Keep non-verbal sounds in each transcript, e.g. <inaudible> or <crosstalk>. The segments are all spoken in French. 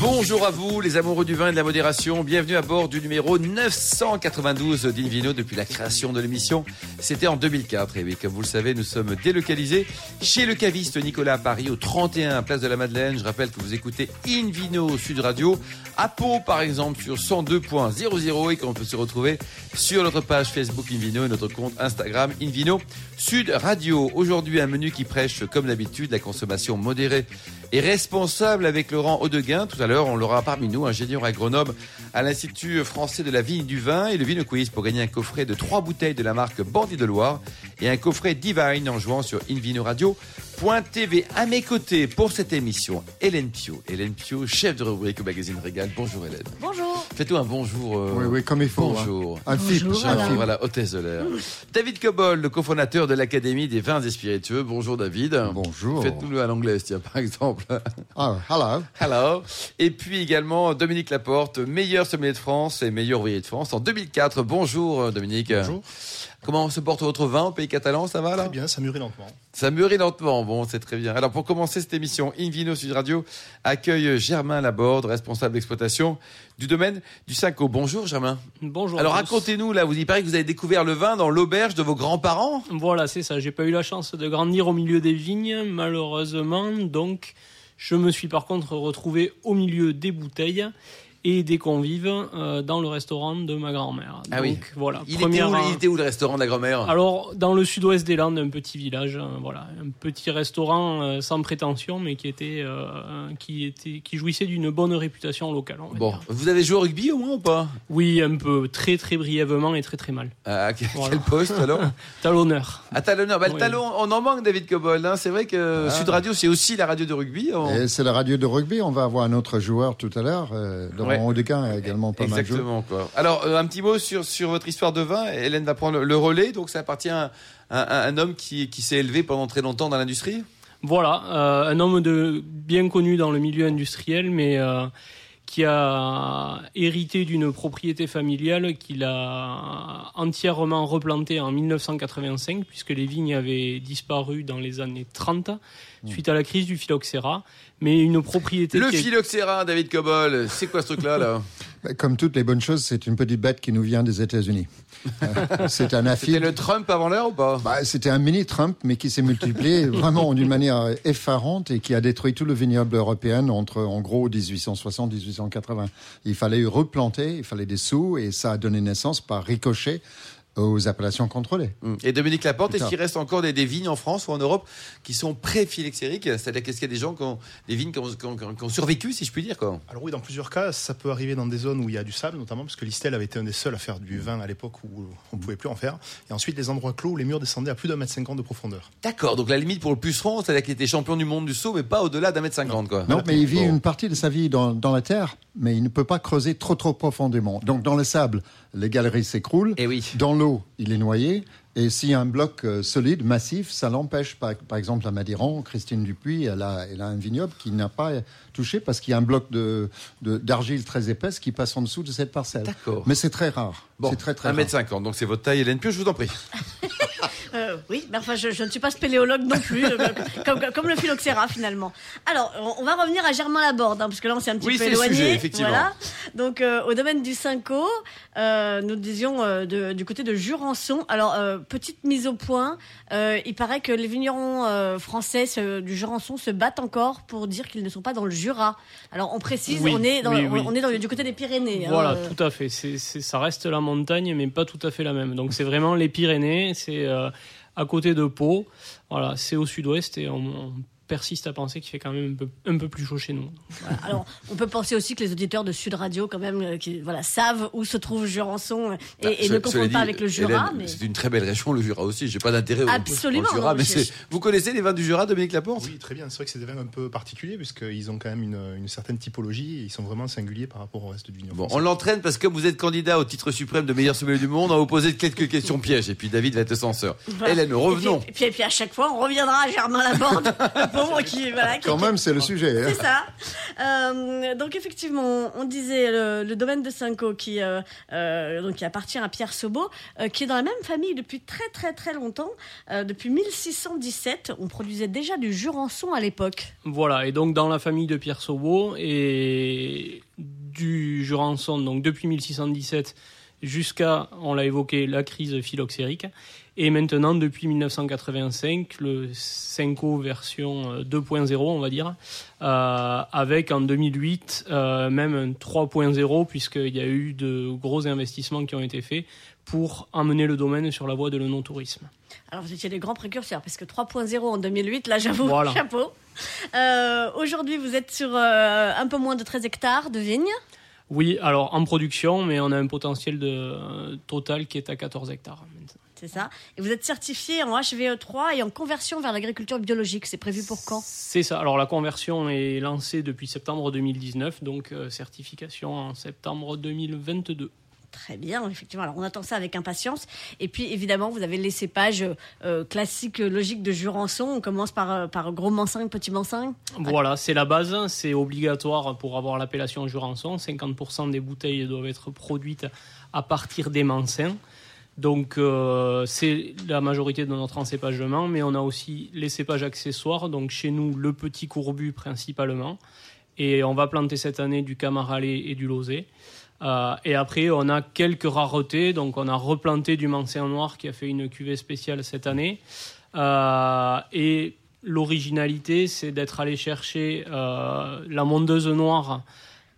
Bonjour à vous, les amoureux du vin et de la modération. Bienvenue à bord du numéro 992 d'Invino depuis la création de l'émission. C'était en 2004. Et oui, comme vous le savez, nous sommes délocalisés chez le caviste Nicolas à Paris, au 31 Place de la Madeleine. Je rappelle que vous écoutez Invino Sud Radio à Pau, par exemple, sur 102.00 et qu'on peut se retrouver sur notre page Facebook Invino et notre compte Instagram Invino Sud Radio. Aujourd'hui, un menu qui prêche, comme d'habitude, la consommation modérée et responsable avec Laurent Audeguin. Tout à l'heure, on l'aura parmi nous, ingénieur agronome à l'Institut français de la vigne du vin et le Vino pour gagner un coffret de trois bouteilles de la marque Bandit de Loire et un coffret Divine en jouant sur invinoradio.tv. À mes côtés pour cette émission, Hélène Pio. Hélène Pio, chef de rubrique au magazine Régal. Bonjour Hélène. Bonjour. Fais-toi un bonjour. euh, Oui, oui, comme il faut. Bonjour. hein. Un. Bonjour. FIP. Voilà, hôtesse de l'air. <laughs> David Cobol, le cofondateur de l'Académie des vins et spiritueux. Bonjour David. Bonjour. Faites-nous-le à l'anglaise, tiens, par exemple. Ah, hello. Hello. Et puis également Dominique Laporte, meilleur sommelier de France et meilleur ouvrier de France en 2004. Bonjour euh, Dominique. Bonjour. Comment se porte votre vin au pays catalan Ça va là Très bien, ça mûrit lentement. Ça mûrit lentement. Bon, c'est très bien. Alors pour commencer cette émission, Invino Sud Radio accueille Germain Laborde, responsable d'exploitation du domaine du Cinco. Bonjour Germain. Bonjour. Alors racontez-nous là, vous y paraît que vous avez découvert le vin dans l'auberge de vos grands-parents Voilà, c'est ça. J'ai pas eu la chance de grandir au milieu des vignes, malheureusement. Donc, je me suis par contre retrouvé au milieu des bouteilles et des convives euh, dans le restaurant de ma grand-mère. Ah Donc, oui. voilà. il était, première. où, il était où le restaurant de la grand-mère? Alors, dans le sud-ouest des Landes, un petit village, euh, voilà, un petit restaurant euh, sans prétention, mais qui était, euh, qui était, qui jouissait d'une bonne réputation locale. on va Bon, dire. vous avez joué au rugby au moins ou pas? Oui, un peu, très très brièvement et très très mal. À quel <laughs> Voilà. quel poste alors? <laughs> Talonneur. À talonneur. Bah, le Oui. talon, on en manque, David Cobol. Hein. C'est vrai que Ah. Sud Radio, c'est aussi la radio de rugby. On- c'est la radio de rugby. On va avoir un autre joueur tout à l'heure. Euh, Ouais. Laurent Audeguin a également pas mal joué. Exactement. Quoi. Alors, euh, un petit mot sur, sur votre histoire de vin. Hélène va prendre le relais. Donc, ça appartient à, un- à un homme qui, qui s'est élevé pendant très longtemps dans l'industrie. Voilà, euh, un homme de bien connu dans le milieu industriel, mais euh, qui a hérité d'une propriété familiale qu'il a entièrement replantée en 1985, puisque les vignes avaient disparu dans les années 30 suite à la crise du phylloxéra. Mais une propriété Le est- phylloxéra, David Cobol. C'est quoi ce truc-là là <laughs> Bah, Comme toutes les bonnes choses, c'est une petite bête qui nous vient des États-Unis. <laughs> Euh, c'est un C'était affine. le Trump avant l'heure ou pas Bah, c'était un mini Trump, mais qui s'est multiplié <laughs> vraiment d'une manière effarante et qui a détruit tout le vignoble européen entre, en gros, 1860 1880. Il fallait replanter, il fallait des sous, et ça a donné naissance par ricochet aux appellations contrôlées. Hum. Et Dominique Laporte, est-ce qu'il reste encore des, des vignes en France ou en Europe qui sont pré-phylloxériques? C'est-à-dire qu'est-ce qu'il y a des gens qui ont des vignes qui ont, qui ont- qui ont- qui ont survécu, si je puis dire quoi? Alors oui, dans plusieurs cas, ça peut arriver dans des zones où il y a du sable, notamment parce que l'Istel avait été un des seuls à faire du vin à l'époque où on ne pouvait plus en faire. Et ensuite, les endroits clos où les murs descendaient à plus d'un mètre cinquante de profondeur. D'accord, donc la limite pour le puceron, c'est-à-dire qu'il était champion du monde du saut, mais pas au-delà d'un mètre cinquante, quoi. Non, mais il vit Bon. une partie de sa vie dans, dans la terre, mais il ne peut pas creuser trop trop profondément. Donc dans le sable, les galeries s'écroulent. Eh oui. Dans l'eau, il est noyé. Et s'il y a un bloc euh, solide, massif, ça l'empêche. Par, par exemple, à Madiran, Christine Dupuis, elle a, elle a un vignoble qui n'a pas parce qu'il y a un bloc de- de- d'argile très épaisse qui passe en dessous de cette parcelle. D'accord. Mais c'est très rare. Bon, c'est très très 1 rare. mètre cinquante, donc c'est votre taille, Hélène Pio, je vous en prie. <laughs> Euh, oui, mais enfin, je, je ne suis pas spéléologue non plus, euh, comme, comme le phylloxéra finalement. Alors, on, on va revenir à Germain Laborde, hein, parce que là, on s'est un petit Oui, peu éloigné. sujet, effectivement. Voilà. Donc, euh, au domaine du Cinco, euh, nous disions euh, de- du côté de Jurançon. Alors, euh, petite mise au point, euh, il paraît que les vignerons euh, français se- du Jurançon se battent encore pour dire qu'ils ne sont pas dans le Jura. Alors, on précise, Oui, on est, dans, oui, on- oui. on est dans du côté des Pyrénées. hein. Voilà, tout à fait. C'est, c'est- ça reste la montagne, mais pas tout à fait la même. Donc c'est vraiment les Pyrénées, c'est euh, à côté de Pau. Voilà, c'est au sud-ouest et on, on persiste à penser qu'il fait quand même un peu, un peu plus chaud chez nous. Voilà. Alors, on peut penser aussi que les auditeurs de Sud Radio, quand même, euh, qui voilà, savent où se trouve Jurançon et, Bah, et ce- ne confondent pas avec le Jura. Mais... C'est une très belle région, le Jura aussi. J'ai pas d'intérêt au- Absolument, au Jura, non, mais je- c'est- vous connaissez les vins du Jura, Dominique Laporte? Oui, très bien. C'est vrai que c'est des vins un peu particuliers, puisqu'ils ont quand même une, une certaine typologie et ils sont vraiment singuliers par rapport au reste du vignoble. Bon, on l'entraîne parce que comme vous êtes candidat au titre suprême de meilleur sommelier du monde, on va vous poser quelques questions pièges et puis David va être censeur. Voilà. Hélène, revenons. Et puis, et, puis, et puis à chaque fois, on reviendra à Germain Laborde <laughs> pauvre qui, voilà, qui- Quand même, c'est le sujet. hein. C'est ça. Euh, donc effectivement, on disait le, le domaine de Cinco qui euh, euh, donc qui appartient à Pierre Sobo, euh, qui est dans la même famille depuis très très très longtemps. Euh, depuis 1617, on produisait déjà du jurançon à l'époque. Voilà, et donc dans la famille de Pierre Saubeau et du Jurançon, donc depuis 1617 jusqu'à, on l'a évoqué, la crise phylloxérique, et maintenant depuis 1985, le Senko version euh, 2.0, on va dire, euh, avec en 2008 euh, même un 3.0, puisqu'il y a eu de gros investissements qui ont été faits pour emmener le domaine sur la voie de l'onotourisme. Alors vous étiez des grands précurseurs, parce que 3.0 en 2008, là j'avoue, <laughs> Voilà. chapeau. Euh, Aujourd'hui, vous êtes sur euh, un peu moins de 13 hectares de vignes. Oui, alors en production, mais on a un potentiel de, euh, total qui est à 14 hectares. C'est ça. Et vous êtes certifié en HVE3 et en conversion vers l'agriculture biologique. C'est prévu pour quand? C'est ça. Alors la conversion est lancée depuis septembre 2019, donc euh, certification en septembre 2022. Très bien, effectivement. Alors on attend ça avec impatience. Et puis évidemment, vous avez les cépages euh, classiques, logiques de Jurançon. On commence par, euh, par gros mansingue, petit mansingue. Voilà, c'est la base, c'est obligatoire pour avoir l'appellation Jurançon. 50% des bouteilles doivent être produites à partir des mansins. Donc euh, c'est la majorité de notre encépagement, mais on a aussi les cépages accessoires. Donc chez nous, le petit courbu principalement. Et on va planter cette année du camaralais et du lozé. Euh, et après, on a quelques raretés. Donc, on a replanté du mancin noir qui a fait une cuvée spéciale cette année. Euh, et l'originalité, c'est d'être allé chercher euh, la mondeuse noire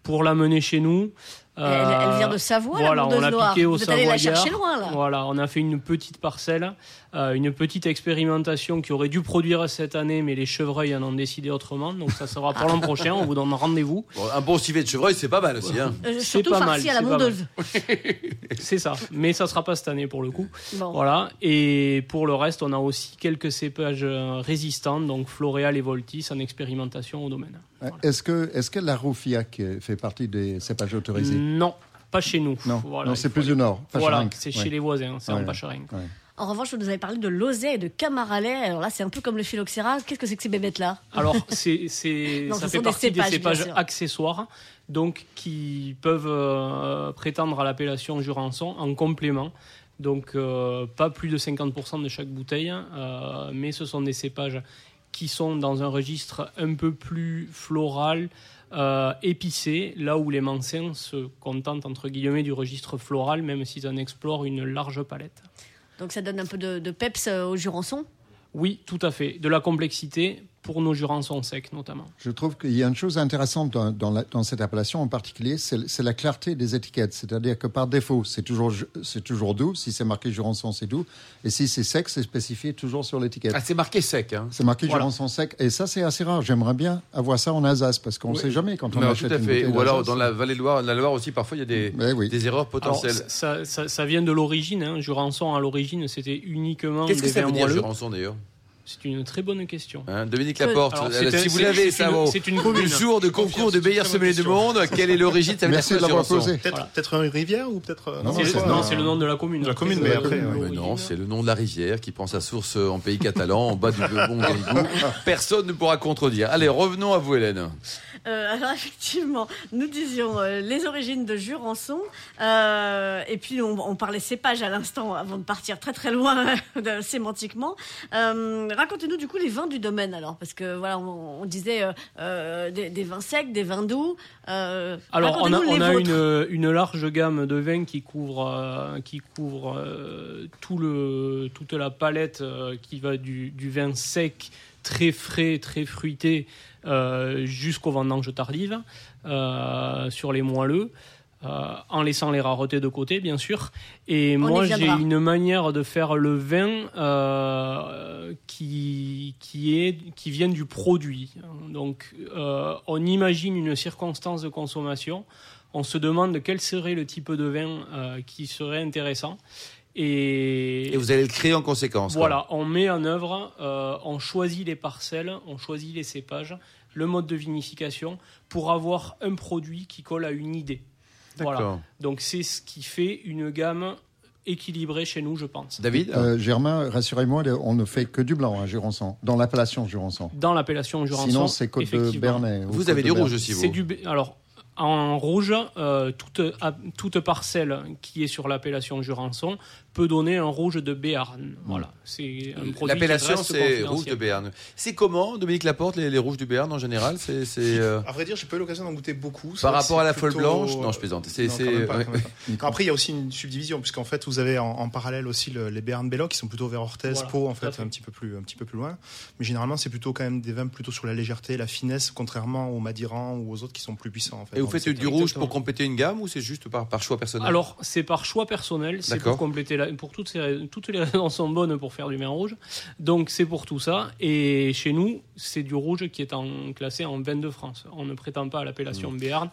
pour l'amener chez nous. Elle, elle vient de Savoie, voilà, la on l'a noire. piqué au allé la Savoyard. chercher loin, là. Voilà, on a fait une petite parcelle, euh, une petite expérimentation qui aurait dû produire cette année, mais les chevreuils en ont décidé autrement. Donc ça sera pour <laughs> l'an prochain. On vous donne rendez-vous. Bon, un bon civet de chevreuil, c'est pas mal aussi. Hein. Euh, C'est surtout pas mal, à la mondeuse. <laughs> C'est ça, mais ça sera pas cette année pour le coup. Bon. Voilà. Et pour le reste, on a aussi quelques cépages euh, résistants, donc Floréal et Voltis, en expérimentation au domaine. Voilà. Est-ce que, est-ce que la Roufiac fait partie des cépages autorisés? Non, pas chez nous. Non, Voilà, non il c'est plus aller- du nord. Voilà, c'est Ouais. chez les voisins, c'est en Ouais. Pacharenc. Ouais. En revanche, vous nous avez parlé de lozay et de camaralais. Alors là, c'est un peu comme le phylloxéra. Qu'est-ce que c'est que ces bébêtes-là? Alors, <laughs> c'est, ça ce fait sont des partie cépages, des cépages sûr. accessoires, donc qui peuvent euh, prétendre à l'appellation Jurançon en complément. Donc, euh, pas plus de 50% de chaque bouteille, euh, mais ce sont des cépages qui sont dans un registre un peu plus floral, euh, épicé, là où les mancins se contentent entre guillemets du registre floral, même s'ils en explorent une large palette. Donc ça donne un peu de, de peps euh, au Jurançon? Oui, tout à fait. De la complexité pour nos Jurançons secs notamment. Je trouve qu'il y a une chose intéressante dans, dans, la- dans cette appellation en particulier, c'est la clarté des étiquettes. C'est-à-dire que par défaut, c'est toujours, toujours doux. Si c'est marqué Jurançon, c'est doux. Et si c'est sec, c'est spécifié toujours sur l'étiquette. Ah, c'est marqué sec. Hein. C'est marqué Voilà. Jurançon sec. Et ça, c'est assez rare. J'aimerais bien avoir ça en Alsace parce qu'on ne Oui. sait jamais quand on Non, achète tout à fait. Ou alors dans la vallée de Loire, la Loire aussi, parfois il y a des, Mais oui. des erreurs Alors, potentielles. ça, ça- ça vient de l'origine. Hein. Jurançon, à l'origine, c'était uniquement Qu'est-ce que ça veut dire. Jurançon d'ailleurs? C'est une très bonne question. Hein, Dominique Euh, Laporte, Alors, euh, un- si vous l'avez, c'est ça c'est une commune. Le jour de concours de meilleur sommelier du monde, quelle est l'origine ça Merci de l'avoir posé. Peut-être Voilà. une rivière ou peut-être. euh, Non, C'est le, pas- non, c'est le nom de la commune. De la commune, mais c'est après, non, c'est le nom de la rivière qui prend sa source en pays catalan, en bas du bon. <laughs> Personne ne pourra contredire. Allez, revenons à vous, Hélène. Euh, alors <laughs> effectivement, nous disions euh, les origines de Jurançon, euh, et puis on, on parlait cépage à l'instant avant de partir très très loin <laughs> sémantiquement. Racontez-nous du coup les vins du domaine alors, parce que voilà, on, on disait des, des vins secs, des vins doux. Alors, on a, on une, une large gamme de vins qui couvre, qui couvre tout le, toute la palette qui va du, du vin sec, très frais, très fruité, euh, jusqu'aux vendanges tardives, euh, sur les moelleux. euh, en laissant les raretés de côté, bien sûr. Et On moi, j'ai une manière de faire le vin euh, qui, qui, est, qui vient du produit. Donc, euh, on imagine une circonstance de consommation. On se demande quel serait le type de vin euh, qui serait intéressant. Et, Et vous allez le créer en conséquence. quoi. voilà, on met en œuvre, euh, on choisit les parcelles, on choisit les cépages, le mode de vinification pour avoir un produit qui colle à une idée. Voilà. D'accord. Donc c'est ce qui fait une gamme équilibré chez nous, je pense. David Euh, Germain, rassurez-moi, on ne fait que du blanc à Jurançon, dans l'appellation Jurançon. Dans l'appellation Jurançon. Sinon, c'est Côte de. Bernay. ou Vous Côte avez du Berne. rouge aussi, vous C'est du alors en rouge, euh, toute, à- toute parcelle qui est sur l'appellation Jurançon peut donner un rouge de Béarn. Voilà, c'est un produit qui L'appellation, c'est rouge de Béarn. C'est comment, Dominique Laporte, les, les rouges du Béarn en général C'est <laughs> euh, À vrai dire, j'ai pas eu l'occasion d'en goûter beaucoup. Par rapport à la folle blanche Non, je plaisante. C'est Non, c'est- quand même pas, ouais. quand même pas. Après, il y a aussi une subdivision, puisqu'en fait, vous avez en, en parallèle aussi le- les Béarn Belloc, qui sont plutôt vers Orthez, Voilà, Pau, en fait, fait. un petit peu plus, un petit peu plus loin. Mais généralement, c'est plutôt quand même des vins plutôt sur la légèreté, la finesse, contrairement aux Madiran ou aux autres qui sont plus puissants. En fait, Et vous faites du rouge pour compléter une gamme ou c'est juste par, par choix personnel Alors, c'est par choix personnel, c'est pour compléter pour toutes ces rais- toutes les raisons sont bonnes pour faire du vin rouge. Donc c'est pour tout ça et chez nous, c'est du rouge qui est en, classé en vin de France. On ne prétend pas à l'appellation Béarn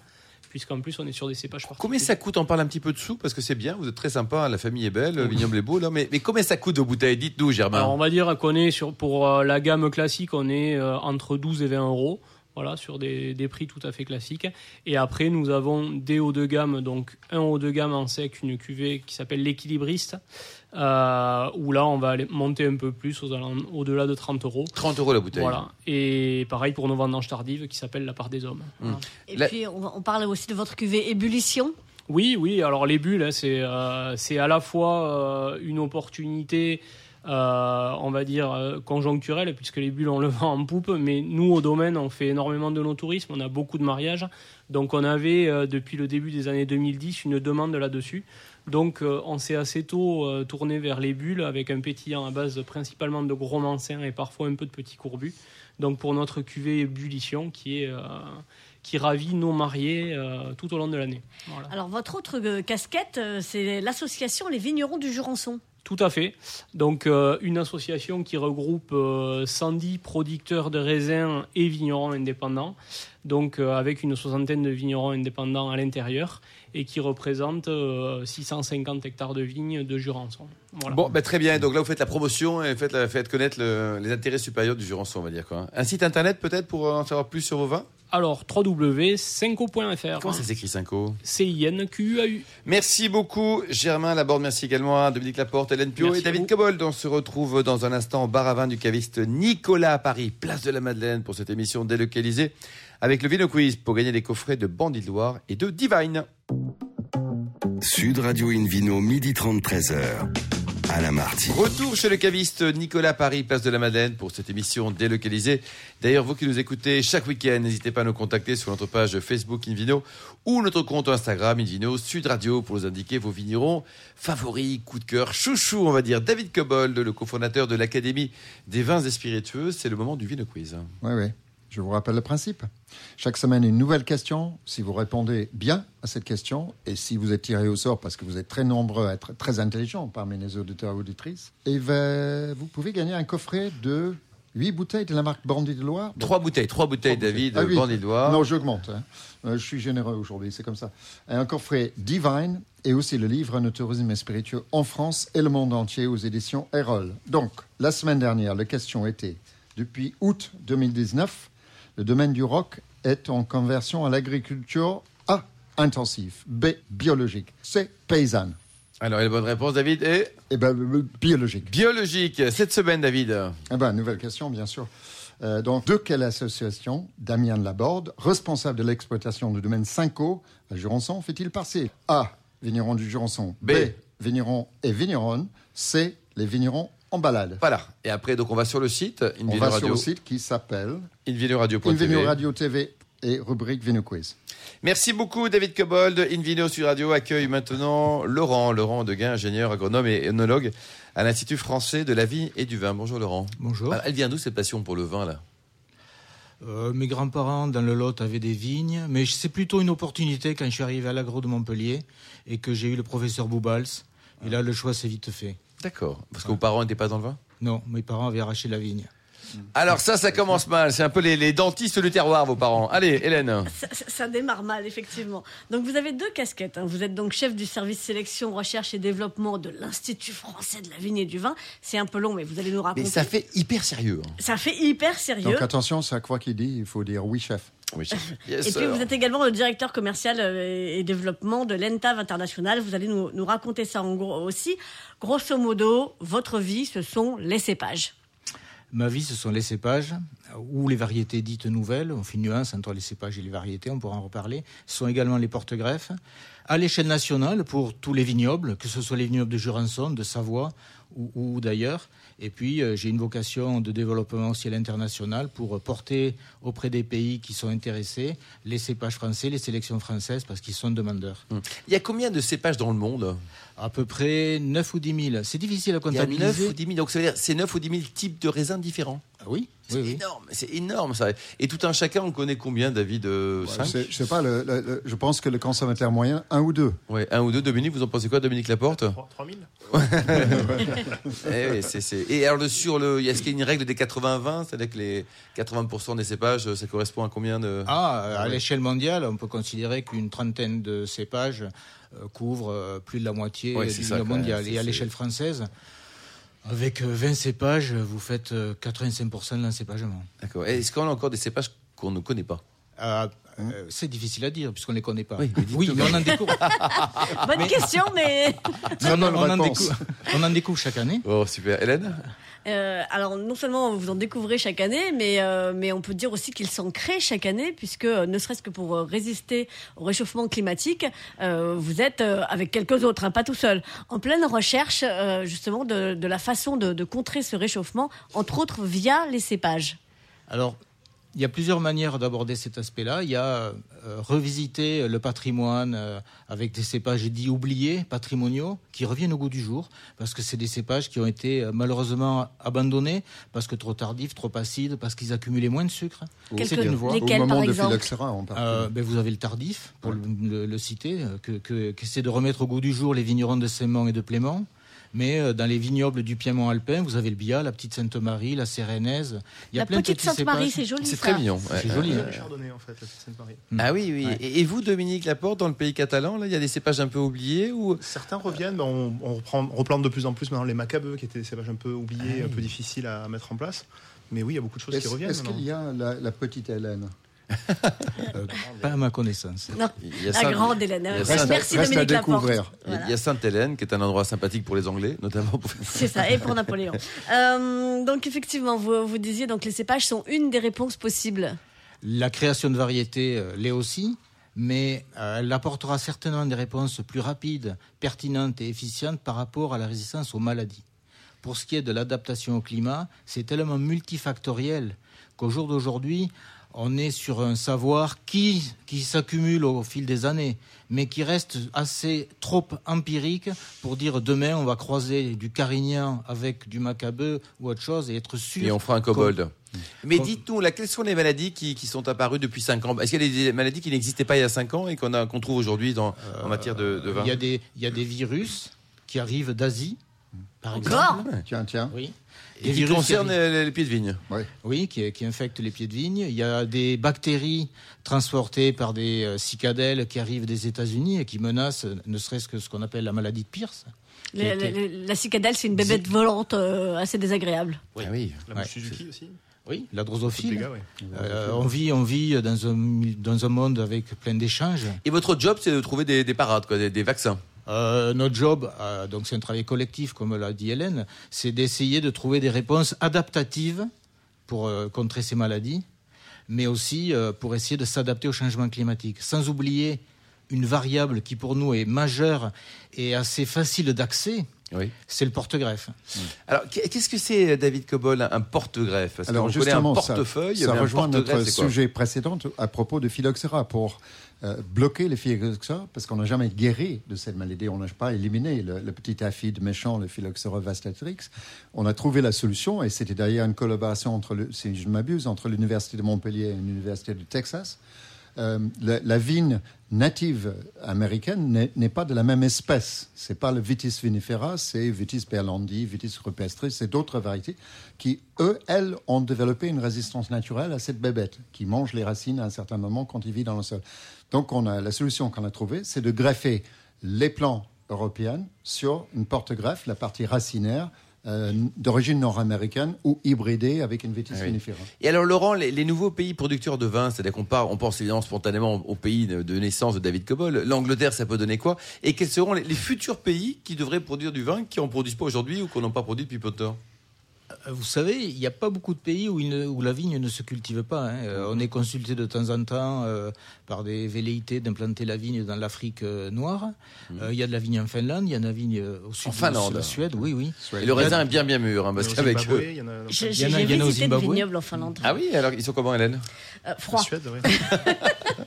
puisqu'en plus on est sur des cépages. Combien ça coûte On parle un petit peu de sous parce que c'est bien, vous êtes très sympa, la famille est belle, le vignoble est beau, là, mais, mais combien ça coûte de bouteilles Dites-nous, Germain. Alors on va dire qu'on est sur pour euh, la gamme classique, on est euh, entre 12 et 20 euros. Voilà, sur des, des prix tout à fait classiques. Et après, nous avons des hauts de gamme, donc un haut de gamme en sec, une cuvée qui s'appelle l'équilibriste, euh, où là, on va aller monter un peu plus au-delà de 30 euros. 30 euros la bouteille. Voilà. Et pareil pour nos vendanges tardives qui s'appelle la part des hommes. Voilà. Et La- puis, on, on parle aussi de votre cuvée ébullition. Oui, oui. Alors les bulles, hein, c'est euh, c'est à la fois euh, une opportunité, euh, on va dire euh, conjoncturelle, puisque les bulles on le <laughs> vend en poupe. Mais nous, au domaine, on fait énormément de nos tourismes, on a beaucoup de mariages. Donc on avait euh, depuis le début des années 2010 une demande là-dessus. Donc on s'est assez tôt tourné vers les bulles avec un pétillant à base principalement de gros mancins et parfois un peu de petits courbus. Donc pour notre cuvée ébullition qui ravit nos mariés tout au long de l'année. Alors, votre autre casquette, c'est l'association Les Vignerons du Jurançon. Tout à fait. Donc, euh, une association qui regroupe euh, 110 producteurs de raisins et vignerons indépendants, donc euh, avec une soixantaine de vignerons indépendants à l'intérieur, et qui représente euh, 650 hectares de vignes de Jurançon. Voilà. Bon, ben, très bien. Donc là, vous faites la promotion et faites, connaître le- les intérêts supérieurs du Jurançon, on va dire. Quoi. Un site internet peut-être pour en savoir plus sur vos vins? Alors, www.cinco.fr. Comment ça s'écrit, Cinco C-I-N-Q-U-A-U. Merci beaucoup, Germain Laborde. Merci également à Dominique Laporte, Hélène Pio et David. Cobold. On se retrouve dans un instant au bar à vin du caviste Nicolas à Paris, place de la Madeleine, pour cette émission délocalisée avec le Vino Quiz pour gagner des coffrets de Bandit de Loire et de Divine. Sud Radio Invino, midi 30, 13h. Alain Marty. Retour chez le caviste Nicolas Paris, place de la Madeleine, pour cette émission délocalisée. D'ailleurs, vous qui nous écoutez chaque week-end, n'hésitez pas à nous contacter sur notre page Facebook Invino ou notre compte Instagram Invino Sud Radio pour nous indiquer vos vignerons favoris, coup de cœur, chouchou, on va dire. David Cobold, le cofondateur de l'Académie des vins et spiritueux, c'est le moment du Vino Quiz. Oui, oui. Je vous rappelle le principe. Chaque semaine, une nouvelle question. Si vous répondez bien à cette question, et si vous êtes tiré au sort parce que vous êtes très nombreux à être très intelligents parmi les auditeurs et auditrices, et ben, vous pouvez gagner un coffret de 8 bouteilles de la marque Bandit de Loire. Trois bouteilles, trois bouteilles, Trois David, bouteilles. Ah. Bandit de Loire. Non, j'augmente. hein. Euh, je suis généreux aujourd'hui, c'est comme ça. Un coffret Divine et aussi le livre Un tourisme spiritueux en France et le monde entier aux éditions Erol. Donc, la semaine dernière, la question était depuis août 2019, le domaine du rock est en conversion à l'agriculture A intensive, B biologique, C paysanne. Alors, et la bonne réponse, David, est Et ben euh, biologique. biologique. Cette semaine, David. Eh ben, nouvelle question, bien sûr. Euh, donc, de quelle association Damien Laborde, responsable de l'exploitation du domaine 5O à Jurançon, fait-il partie? A. Vigneron du Jurançon. B. Vigneron et vigneronne. C. Les vignerons en balade. Voilà. Et après, donc, on va sur le site, On va Radio, sur le site qui s'appelle invinoradio.tv. Invino Radio TV et rubrique Vino Quiz. Merci beaucoup, David Cobold. Invino sur Radio accueille maintenant Laurent, Laurent Deguin, ingénieur agronome et œnologue à l'Institut français de la vie et du vin. Bonjour, Laurent. Bonjour. Alors, elle vient d'où cette passion pour le vin, là? Euh, mes grands-parents dans le Lot avaient des vignes, mais c'est plutôt une opportunité quand je suis arrivé à l'agro de Montpellier et que j'ai eu le professeur Boubals. Et là, le choix s'est vite fait. D'accord. Parce que vos parents n'étaient pas dans le vin? Non, mes parents avaient arraché la vigne. Alors ça, ça commence mal. C'est un peu les, les dentistes du terroir, vos parents. Allez, Hélène. Ça, ça- ça démarre mal, effectivement. Donc, vous avez deux casquettes. hein. Vous êtes donc chef du service sélection, recherche et développement de l'Institut français de la vigne et du vin. C'est un peu long, mais vous allez nous raconter. Mais ça fait hyper sérieux. hein. Ça fait hyper sérieux. Donc attention, c'est à quoi qu'il dit, il faut dire oui, chef. Oui, chef. <laughs> Yes, Et puis vous êtes également le directeur commercial euh, et développement de l'ENTAV International. Vous allez nous, nous raconter ça en gros aussi. Grosso modo, votre vie, ce sont les cépages. Ma vie, ce sont les cépages ou les variétés dites nouvelles. On fait une nuance entre les cépages et les variétés, on pourra en reparler. Ce sont également les porte-greffes. À l'échelle nationale, pour tous les vignobles, que ce soit les vignobles de Jurançon, de Savoie ou, ou d'ailleurs. Et puis, euh, j'ai une vocation de développement aussi à l'international pour porter auprès des pays qui sont intéressés les cépages français, les sélections françaises, parce qu'ils sont demandeurs. Il y a combien de cépages dans le monde? À peu près 9 ou 10 000. C'est difficile à Il y a 9 comptabiliser. ou 10 000. Donc ça veut dire c'est 9 ou 10 000 types de raisins différents? Ah oui, C'est oui, oui. énorme, c'est énorme ça. Et tout un chacun, on connaît combien, David euh, Je cinq sais, je sais pas, le- le- le- je pense que le consommateur moyen, un ou deux. Ouais, un ou deux. Dominique, vous en pensez quoi, Dominique Laporte 3000 <laughs> Eh oui, c'est- c'est- Et alors, le, sur le, est-ce qu'il y a une règle des 80-20 C'est-à-dire que les 80% des cépages, ça correspond à combien de. Ah, à Ouais. l'échelle mondiale, on peut considérer qu'une trentaine de cépages euh, couvrent euh, plus de la moitié Ouais, du même. mondial. Et à l'échelle française, avec euh, 20 cépages, vous faites euh, 85% de l'encépagement. D'accord. Est-ce qu'on a encore des cépages qu'on ne connaît pas? Ah, euh, c'est difficile à dire puisqu'on ne les connaît pas. Oui, mais oui mais on en découvre, <laughs> Bonne question, mais on, en- on en réponse. découvre, on en découvre chaque année. Oh, super. Hélène? Euh, alors non seulement vous en découvrez chaque année, mais euh, on peut dire aussi qu'ils s'en créent chaque année, puisque euh, ne serait-ce que pour résister au réchauffement climatique, vous êtes avec quelques autres, hein, pas tout seul, en pleine recherche justement de, la façon de, contrer ce réchauffement, entre autres via les cépages. Il y a plusieurs manières d'aborder cet aspect-là. Il y a euh, revisiter le patrimoine euh, avec des cépages dits oubliés, patrimoniaux, qui reviennent au goût du jour, parce que c'est des cépages qui ont été euh, malheureusement abandonnés, parce que trop tardifs, trop acides, parce qu'ils accumulaient moins de sucre. Quelques- C'est une voie. Lesquels, Au moment par de exemple en. Euh, ben, vous avez le tardif, pour le, le- le citer, que, que, qu'essaie de remettre au goût du jour les vignerons de Saint-Mont et de Plément. Mais euh, dans les vignobles du Piémont alpin, vous avez le Bia, la petite Sainte-Marie, la Sérénaise. Il y a La plein de petite Sainte-Marie, c'est joli. C'est très mignon. ouais. C'est joli. Euh, Le chardonnay, en fait, la petite Sainte-Marie. Ah oui, oui. Ouais. Et vous, Dominique Laporte, dans le pays catalan, là, il y a des cépages un peu oubliés ou Certains reviennent, mais on, on reprend, on replante de plus en plus maintenant les macabeux, qui étaient des cépages un peu oubliés, un peu difficiles à mettre en place. Mais oui, il y a beaucoup de choses qui reviennent. est-ce qu'il y a la, la petite Hélène? Pas à ma connaissance. Non, il y a la Saint- grande Hélène. Merci, reste à Dominique Laporte. découvrir. Il y a- Voilà. il y a Sainte-Hélène, qui est un endroit sympathique pour les Anglais, notamment. Pour... C'est ça, et pour Napoléon. <laughs> Euh, donc effectivement, vous, vous disiez donc les cépages sont une des réponses possibles. La création de variétés euh, l'est aussi, mais euh, elle apportera certainement des réponses plus rapides, pertinentes et efficientes par rapport à la résistance aux maladies. Pour ce qui est de l'adaptation au climat, c'est tellement multifactoriel qu'au jour d'aujourd'hui, on est sur un savoir qui, qui s'accumule au fil des années, mais qui reste assez trop empirique pour dire demain on va croiser du carignan avec du macabeu ou autre chose et être sûr. Et on fera un kobold. Mais Comme- dites-nous, quelles sont les maladies qui, qui sont apparues depuis 5 ans? Est-ce qu'il y a des maladies qui n'existaient pas il y a 5 ans et qu'on a- qu'on trouve aujourd'hui en matière de, de vin? Il y, a des, il y a des virus qui arrivent d'Asie, par Encore exemple. Tiens, tiens. Oui. et qui concernent les, les pieds de vigne Oui, qui, qui infectent les pieds de vigne. Il y a des bactéries transportées par des euh, cicadelles qui arrivent des États-Unis et qui menacent, euh, ne serait-ce que ce qu'on appelle la maladie de Pierce. la cicadelle, c'est une bébête volante euh, assez désagréable. Ah oui. La Ouais. Suzuki aussi. Oui, la drosophile. dégâts, ouais. Euh, on vit, on vit dans un, dans un monde avec plein d'échanges. Et votre job, c'est de trouver des, des parades, quoi, des, des vaccins. Euh, notre job, euh, donc c'est un travail collectif, comme l'a dit Hélène, c'est d'essayer de trouver des réponses adaptatives pour euh, contrer ces maladies, mais aussi euh, pour essayer de s'adapter au changement climatique, sans oublier une variable qui pour nous est majeure et assez facile d'accès, Oui. c'est le porte-greffe. Alors, qu'est- qu'est-ce que c'est, David Cobol, un porte-greffe? Parce Alors justement, un ça, portefeuille, ça un rejoint notre porte-greffe, c'est quoi? sujet précédent à propos de phylloxéra pour euh, bloquer le phylloxéra parce qu'on n'a jamais guéri de cette maladie, on n'a pas éliminé le, petit aphide méchant, le phylloxéra vastatrix. On a trouvé la solution et c'était d'ailleurs une collaboration entre, le, si je ne m'abuse, entre l'université de Montpellier et l'université du Texas. Euh, la, vigne native américaine n'est- pas de la même espèce. C'est pas le Vitis vinifera, c'est Vitis berlandi, Vitis rupestris, c'est d'autres variétés qui, eux, elles, ont développé une résistance naturelle à cette bébête qui mange les racines à un certain moment quand il vit dans le sol. Donc, on a la solution qu'on a trouvée, c'est de greffer les plants européens sur une porte-greffe, la partie racinaire. Euh, d'origine nord-américaine ou hybridée avec une oui. vinifera. Et alors Laurent, les, les nouveaux pays producteurs de vin, c'est-à-dire qu'on part, on pense évidemment spontanément au pays de, naissance de David Cobol. L'Angleterre, ça peut donner quoi? Et quels seront les, les futurs pays qui devraient produire du vin, qui en produisent pas aujourd'hui ou qu'on n'a pas produit depuis peu de temps? Vous savez, il n'y a pas beaucoup de pays où, il ne- où la vigne ne se cultive pas. hein. Euh, on est consulté de temps en temps euh, par des velléités d'implanter la vigne dans l'Afrique euh, noire. Euh, Il y a de la vigne en Finlande, il y a de la vigne euh, au sud En Finlande. de la Suède, oui, oui. Et le raisin est bien bien mûr, hein, parce qu'avec eux. il y en a- J'ai Il y en a- j'ai il y en a au visité le Zimbabwe. vignoble en Finlande. Ah oui, alors ils sont comment Hélène? Euh, en froid. Suède, oui. <laughs>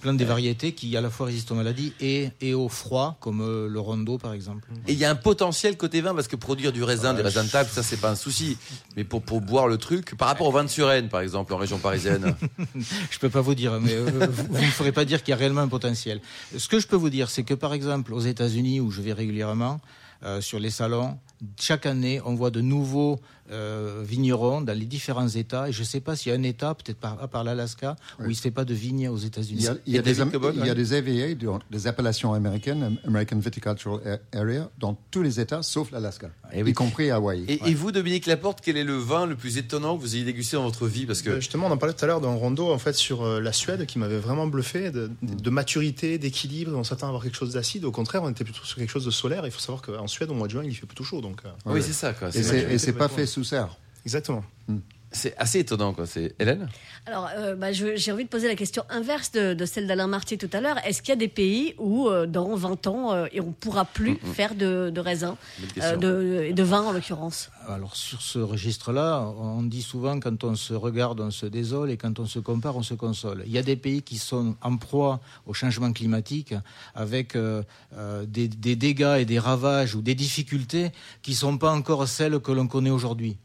Plantent des variétés qui à la fois résistent aux maladies et, et au froid, comme euh, le rondo par exemple. Et il y a un potentiel côté vin, parce que produire du raisin, des raisins de table, ça c'est pas un souci. Mais pour, pour boire le truc, par rapport au vin de Suresnes, par exemple, en région parisienne. <laughs> Je peux pas vous dire, mais euh, vous vous ne ferez pas dire qu'il y a réellement un potentiel. Ce que je peux vous dire, c'est que par exemple aux États-Unis, où je vais régulièrement euh, sur les salons, chaque année, on voit de nouveaux euh, vignerons dans les différents États. Et je ne sais pas s'il y a un État, peut-être par, à part l'Alaska, où il ne se fait pas de vignes aux Il États-Unis. y a, il y a des, David am- Cobol, il y a ouais. des AVA, de- des appellations américaines, American Viticultural Area, dans tous les États sauf l'Alaska, Eh oui. y compris Hawaï. Et, et vous, Dominique Laporte, quel est le vin le plus étonnant que vous ayez dégusté dans votre vie? Parce que Euh, Justement, on en parlait tout à l'heure d'un rondo en fait sur euh, la Suède qui m'avait vraiment bluffé de, de maturité, d'équilibre. On s'attend à avoir quelque chose d'acide. Au contraire, on était plutôt sur quelque chose de solaire. Il faut savoir qu'en Suède, au mois de juin, il fait plutôt chaud. Donc, euh, oui, c'est ça. Quoi. Et C'est, pas fait sous serre. exactement. C'est assez étonnant. Quoi. C'est Hélène Alors, euh, bah, j'ai envie de poser la question inverse de, de celle d'Alain Martier tout à l'heure. Est-ce qu'il y a des pays où, euh, dans 20 ans, euh, et on ne pourra plus faire de, de raisin, euh, de, et de vin en l'occurrence? Alors sur ce registre-là, on dit souvent quand on se regarde, on se désole et quand on se compare, on se console. Il y a des pays qui sont en proie au changement climatique avec euh, euh, des, des dégâts et des ravages ou des difficultés qui ne sont pas encore celles que l'on connaît aujourd'hui.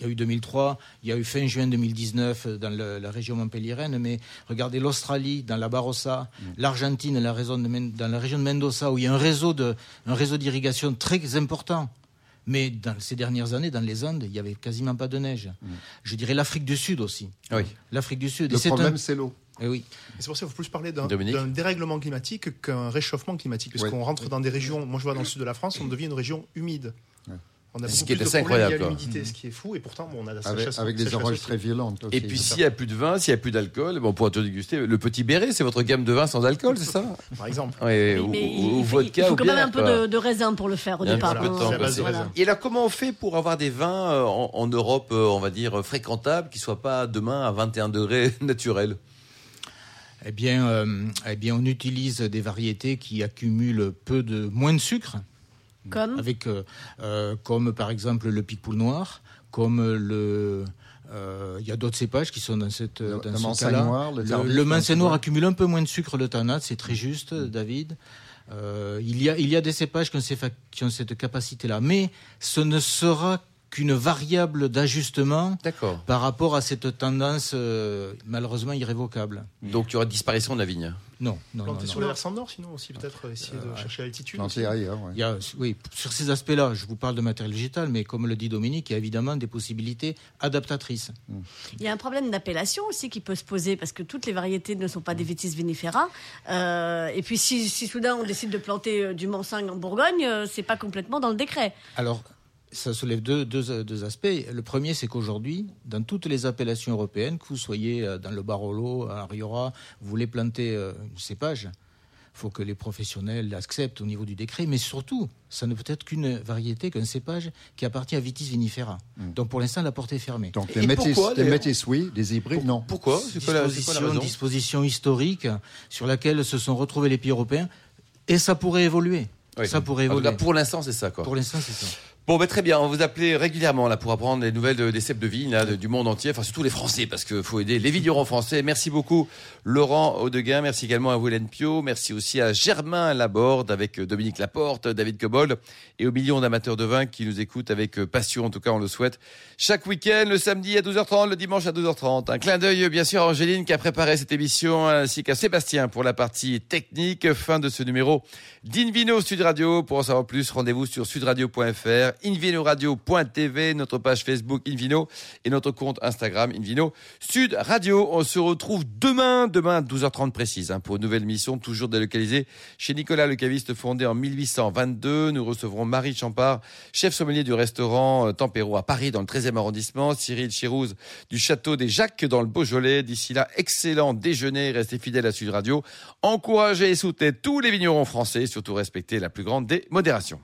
Il y a eu 2003, il y a eu fin juin 2019 dans le- la région montpelliéraine, mais regardez l'Australie, dans la Barossa, l'Argentine, dans la région de Men- dans la région de Mendoza, où il y a un réseau de- un réseau d'irrigation très important. Mais dans ces dernières années, dans les Andes, il n'y avait quasiment pas de neige. Je dirais l'Afrique du Sud aussi. Oui. L'Afrique du Sud. Le Et c'est problème, un- c'est l'eau. Eh oui. Et c'est pour ça qu'il faut plus parler d'un dérèglement climatique qu'un réchauffement climatique. Parce Oui. qu'on rentre dans des régions, moi je vois dans le sud de la France, on devient une région humide. On a Ce qui est assez incroyable, l'humidité, ce qui est fou. Et pourtant, bon, on a la Avec, avec des orages très violentes. Aussi. Et puis s'il n'y a plus de vin, s'il n'y a plus d'alcool, bon, on pourra tout déguster. Le petit béret, c'est votre gamme de vin sans alcool, c'est ça? Par exemple. Ou, vodka il faut ou quand même un peu de, de raisin pour le faire au départ. petit peu de temps. Et alors, comment on fait pour avoir des vins euh, en, en Europe, euh, on va dire, fréquentables, qui ne soient pas demain à 21 degrés <laughs> naturels? Eh bien, euh, eh bien, on utilise des variétés qui accumulent peu de moins de sucre, Comme avec euh, euh, comme par exemple le pic-poule noir, comme le euh, il y a d'autres cépages qui sont dans cette Le- dans le ce cas-là. noir, le noir accumule un peu moins de sucre le tanat, c'est très juste, David. Euh, il y a il y a des cépages qui ont, ces qui ont cette capacité-là, mais ce ne sera qu'une variable d'ajustement D'accord. par rapport à cette tendance euh, malheureusement irrévocable. Donc, il y aura disparition de la vigne. Non, non, non. Planter non. sur les versants nord, sinon aussi peut-être essayer de chercher l'altitude. Non, aussi. c'est ailleurs. ouais. Il y a, oui, sur ces aspects-là, je vous parle de matériel végétal, mais comme le dit Dominique, il y a évidemment des possibilités adaptatrices. Il y a un problème d'appellation aussi qui peut se poser parce que toutes les variétés ne sont pas des vitis vinifera. Euh, et puis si, si soudain on décide de planter euh, du Manseng en Bourgogne, euh, c'est pas complètement dans le décret. Alors, ça soulève deux, deux, deux aspects. Le premier, c'est qu'aujourd'hui, dans toutes les appellations européennes, que vous soyez euh, dans le Barolo, à Riora, vous voulez planter euh, un cépage, il faut que les professionnels l'acceptent au niveau du décret, mais surtout, ça ne peut être qu'une variété, qu'un cépage qui appartient à Vitis vinifera. Donc pour l'instant, la porte est fermée. Donc Et des métis, oui, des hybrides, non. Pourquoi C'est quoi la disposition, disposition historique sur laquelle se sont retrouvés les pays européens, et ça pourrait évoluer. Oui. Ça pourrait évoluer. cas, pour l'instant, c'est ça. Quoi. Pour l'instant, c'est ça. Bon, bah, très bien. On vous appeler régulièrement là pour apprendre les nouvelles de- des cèpes de vigne là, du monde entier, enfin surtout les Français parce qu'il faut aider les vignerons français. Merci beaucoup Laurent Audeguin. Merci également à vous Pio. Merci aussi à Germain Laborde avec euh, Dominique Laporte, David Cobold et aux millions d'amateurs de vin qui nous écoutent avec euh, passion. En tout cas, on le souhaite. Chaque week-end, le samedi à 12h30, le dimanche à 12h30. Un clin d'œil bien sûr à Angéline qui a préparé cette émission ainsi qu'à Sébastien pour la partie technique. Fin de ce numéro d'Invino Sud Radio. Pour en savoir plus, rendez-vous sur sudradio.fr, invinoradio.tv, notre page Facebook Invino et notre compte Instagram Invino Sud Radio. On se retrouve demain, demain à 12h30 précise, hein, pour une nouvelle mission toujours délocalisée chez Nicolas Le Caviste, fondé en 1822. Nous recevrons Marie Champard, chef sommelier du restaurant euh, Tempero à Paris, dans le 13e arrondissement. Cyril Chirouz du château des Jacques dans le Beaujolais. D'ici là, excellent déjeuner. Restez fidèles à Sud Radio. Encouragez et soutenez tous les vignerons français. Surtout respectez la plus grande des modérations.